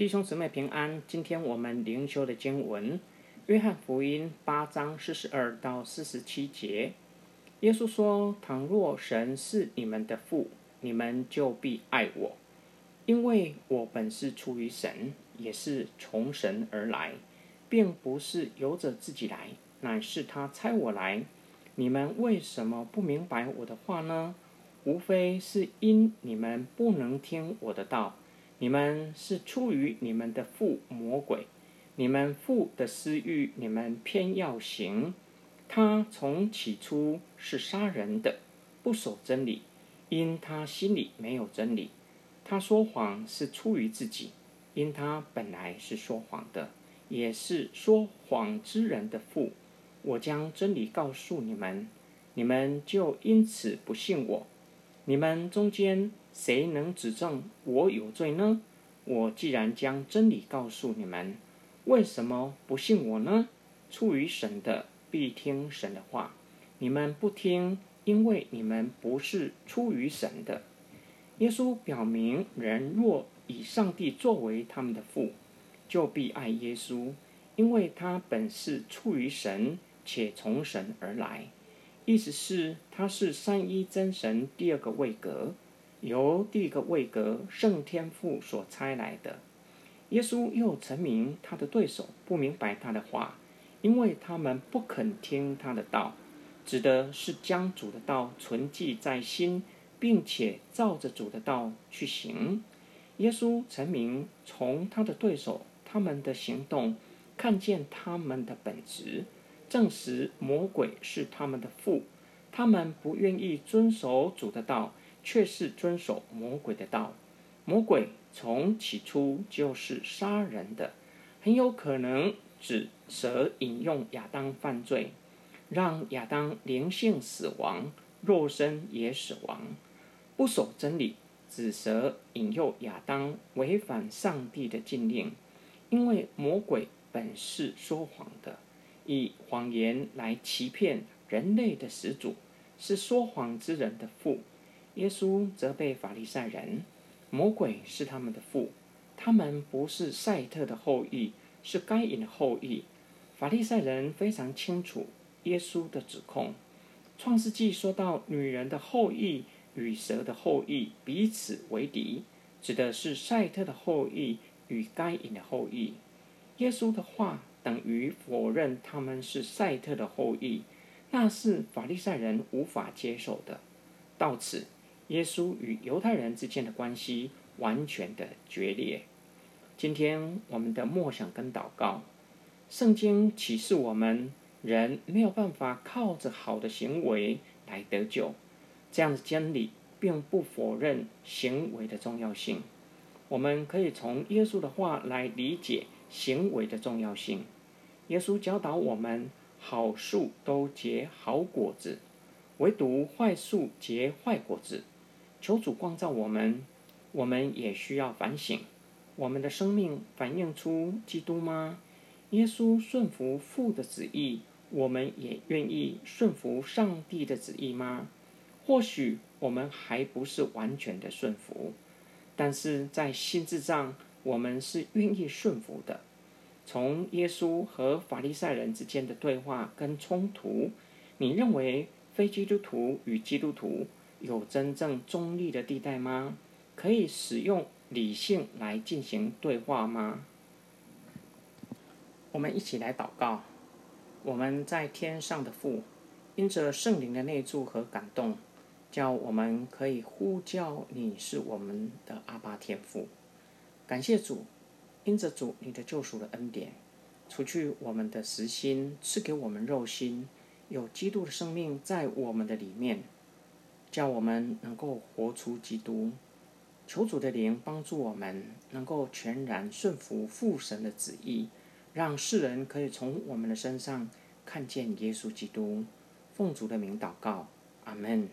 弟兄姊妹平安，今天我们灵修的经文，约翰福音八章四十二到四十七节。耶稣说：“倘若神是你们的父，你们就必爱我，因为我本是出于神，也是从神而来，并不是由着自己来，乃是他差我来。你们为什么不明白我的话呢？无非是因你们不能听我的道。”你们是出于你们的父魔鬼，你们父的私欲，你们偏要行。他从起初是杀人的，不守真理，因他心里没有真理。他说谎是出于自己，因他本来是说谎的，也是说谎之人的父。我将真理告诉你们，你们就因此不信我。你们中间谁能指证我有罪呢？我既然将真理告诉你们，为什么不信我呢？出于神的必听神的话，你们不听，因为你们不是出于神的。耶稣表明，人若以上帝作为他们的父，就必爱耶稣，因为他本是出于神，且从神而来。意思是，他是三一真神第二个位格，由第一个位格圣天父所差来的。耶稣又陈明他的对手不明白他的话，因为他们不肯听他的道，指的是将主的道存记在心，并且照着主的道去行。耶稣陈明从他的对手他们的行动，看见他们的本质。证实魔鬼是他们的父，他们不愿意遵守主的道，却是遵守魔鬼的道。魔鬼从起初就是杀人的，很有可能指蛇引诱亚当犯罪，让亚当灵性死亡，肉身也死亡。不守真理，指蛇引诱亚当违反上帝的禁令，因为魔鬼本是说谎的。以谎言来欺骗人类的始祖，是说谎之人的父。耶稣责备法利赛人，魔鬼是他们的父，他们不是赛特的后裔，是该隐的后裔。法利赛人非常清楚耶稣的指控。创世纪说到女人的后裔与蛇的后裔彼此为敌，指的是赛特的后裔与该隐的后裔。耶稣的话。等于否认他们是赛特的后裔，那是法利赛人无法接受的。到此，耶稣与犹太人之间的关系完全的决裂。今天我们的默想跟祷告，圣经启示我们，人没有办法靠着好的行为来得救。这样的真理并不否认行为的重要性。我们可以从耶稣的话来理解。行为的重要性。耶稣教导我们：好树都结好果子，唯独坏树结坏果子。求主光照我们，我们也需要反省：我们的生命反映出基督吗？耶稣顺服父的旨意，我们也愿意顺服上帝的旨意吗？或许我们还不是完全的顺服，但是在心智上。我们是愿意顺服的。从耶稣和法利赛人之间的对话跟冲突，你认为非基督徒与基督徒有真正中立的地带吗？可以使用理性来进行对话吗？我们一起来祷告。我们在天上的父，因着圣灵的内住和感动，叫我们可以呼叫你是我们的阿爸天父。感谢主，因着主你的救赎的恩典，除去我们的实心，赐给我们肉心，有基督的生命在我们的里面，叫我们能够活出基督。求主的灵帮助我们，能够全然顺服父神的旨意，让世人可以从我们的身上看见耶稣基督。奉主的名祷告，阿门。